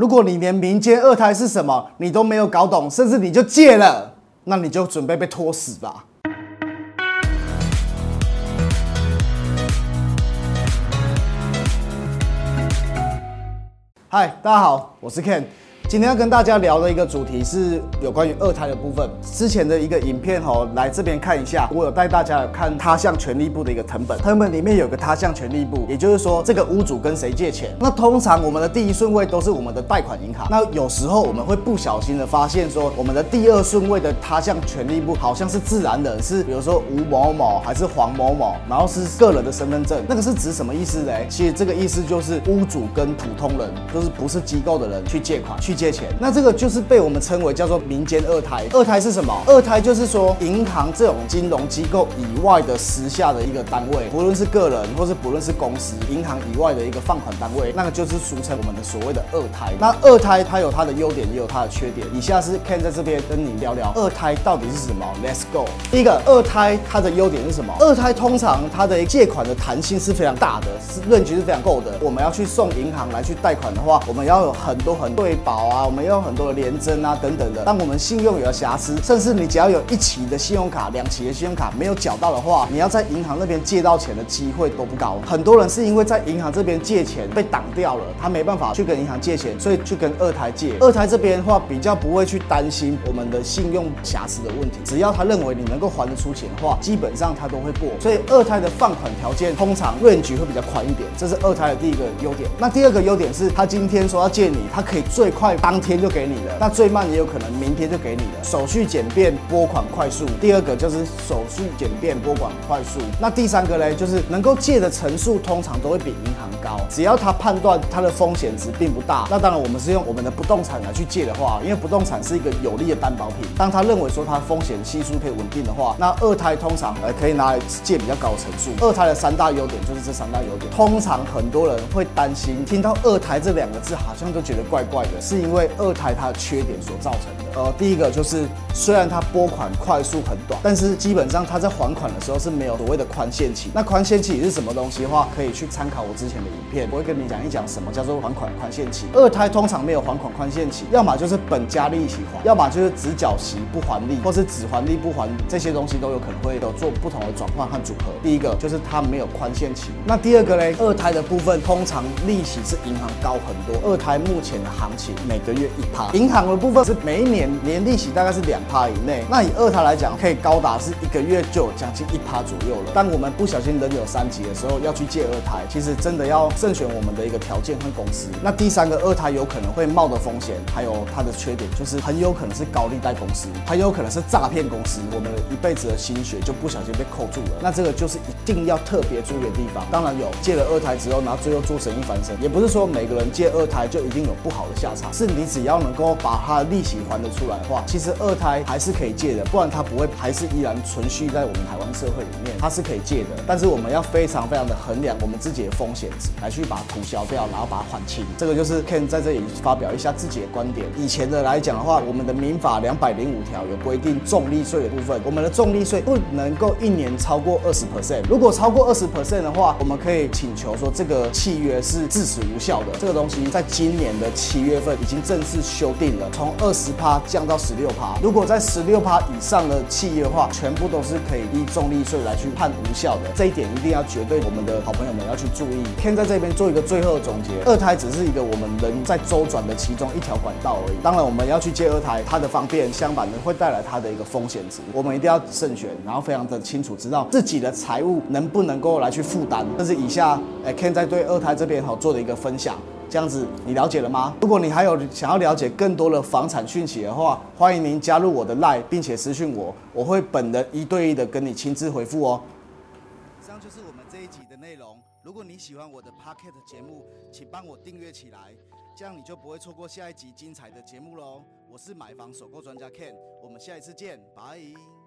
如果你连民间二胎是什么你都没有搞懂，甚至你就戒了，那你就准备被拖死吧。嗨，大家好，我是 Ken。今天要跟大家聊的一个主题是有关于二胎的部分。之前的一个影片哦，来这边看一下，我有带大家看他项权利部的一个藤本，藤本里面有个他项权利部，也就是说这个屋主跟谁借钱。那通常我们的第一顺位都是我们的贷款银行，那有时候我们会不小心的发现说，我们的第二顺位的他项权利部好像是自然人，是比如说吴某某还是黄某某，然后是个人的身份证，那个是指什么意思嘞？其实这个意思就是屋主跟普通人，就是不是机构的人去借款去。借钱，那这个就是被我们称为叫做民间二胎。二胎是什么？二胎就是说银行这种金融机构以外的私下的一个单位，不论是个人或是不论是公司，银行以外的一个放款单位，那个就是俗称我们的所谓的二胎。那二胎它有它的优点，也有它的缺点。以下是 Ken 在这边跟你聊聊二胎到底是什么。Let's go。第一个，二胎它的优点是什么？二胎通常它的借款的弹性是非常大的，是论据是非常够的。我们要去送银行来去贷款的话，我们要有很多很对保。啊，我们有很多的连征啊，等等的。当我们信用有瑕疵，甚至你只要有一期的信用卡、两期的信用卡没有缴到的话，你要在银行那边借到钱的机会都不高。很多人是因为在银行这边借钱被挡掉了，他没办法去跟银行借钱，所以去跟二胎借。二胎这边的话比较不会去担心我们的信用瑕疵的问题，只要他认为你能够还得出钱的话，基本上他都会过。所以二胎的放款条件通常 range 会比较宽一点，这是二胎的第一个优点。那第二个优点是他今天说要借你，他可以最快。当天就给你了，那最慢也有可能明天就给你了。手续简便，拨款快速。第二个就是手续简便，拨款快速。那第三个呢，就是能够借的层数通常都会比银行高。只要他判断他的风险值并不大，那当然我们是用我们的不动产来去借的话，因为不动产是一个有利的担保品。当他认为说他风险系数可以稳定的话，那二胎通常呃可以拿来借比较高的层数。二胎的三大优点就是这三大优点。通常很多人会担心听到二胎这两个字，好像都觉得怪怪的，是因因为二胎它的缺点所造成的，呃，第一个就是虽然它拨款快速很短，但是基本上它在还款的时候是没有所谓的宽限期。那宽限期是什么东西的话，可以去参考我之前的影片，我会跟你讲一讲什么叫做还款宽限期。二胎通常没有还款宽限期，要么就是本加利息还，要么就是只缴息不还利，或是只还利不还，这些东西都有可能会有做不同的转换和组合。第一个就是它没有宽限期，那第二个呢，二胎的部分通常利息是银行高很多。二胎目前的行情每个月一趴，银行的部分是每一年年利息大概是两趴以内。那以二胎来讲，可以高达是一个月就有将近一趴左右了。当我们不小心人有三级的时候，要去借二胎，其实真的要慎选我们的一个条件和公司。那第三个二胎有可能会冒的风险，还有它的缺点，就是很有可能是高利贷公司，很有可能是诈骗公司。我们一辈子的心血就不小心被扣住了。那这个就是一定要特别注意的地方。当然有借了二胎之后，然后最后做生意翻身，也不是说每个人借二胎就一定有不好的下场，是你只要能够把它的利息还得出来的话，其实二胎还是可以借的，不然它不会还是依然存续在我们台湾社会里面，它是可以借的。但是我们要非常非常的衡量我们自己的风险值，来去把它涂消掉，然后把它还清。这个就是 Ken 在这里发表一下自己的观点。以前的来讲的话，我们的民法两百零五条有规定重利税的部分，我们的重利税不能够一年超过二十 percent。如果超过二十 percent 的话，我们可以请求说这个契约是自此无效的。这个东西在今年的七月份已经正式修订了，从二十趴降到十六趴。如果在十六趴以上的企业的话，全部都是可以依重利税来去判无效的。这一点一定要绝对我们的好朋友们要去注意。天在这边做一个最后的总结，二胎只是一个我们人在周转的其中一条管道而已。当然我们要去接二胎，它的方便相反的会带来它的一个风险值，我们一定要慎选，然后非常的清楚知道自己的财务能不能够来去负担。这是以下哎 Ken 在对二胎这边哈做的一个分享。这样子你了解了吗？如果你还有想要了解更多的房产讯息的话，欢迎您加入我的 Line，并且私讯我，我会本人一对一的跟你亲自回复哦。以上就是我们这一集的内容。如果你喜欢我的 Pocket 节目，请帮我订阅起来，这样你就不会错过下一集精彩的节目喽。我是买房首购专家 Ken，我们下一次见，拜。